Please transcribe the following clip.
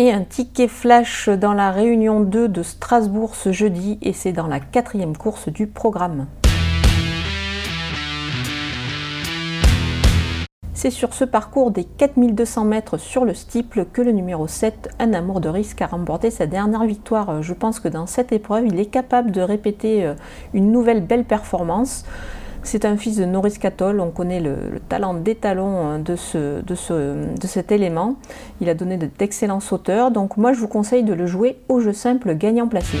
Et un ticket flash dans la réunion 2 de Strasbourg ce jeudi et c'est dans la quatrième course du programme. C'est sur ce parcours des 4200 mètres sur le steeple que le numéro 7, Un amour de risque, a remporté sa dernière victoire. Je pense que dans cette épreuve, il est capable de répéter euh, une nouvelle belle performance. C'est un fils de Norris Catol, on connaît le, talent d'étalon euh, de, ce, de, ce, de cet élément. Il a donné d'excellents sauteurs, donc moi je vous conseille de le jouer au jeu simple gagnant placé.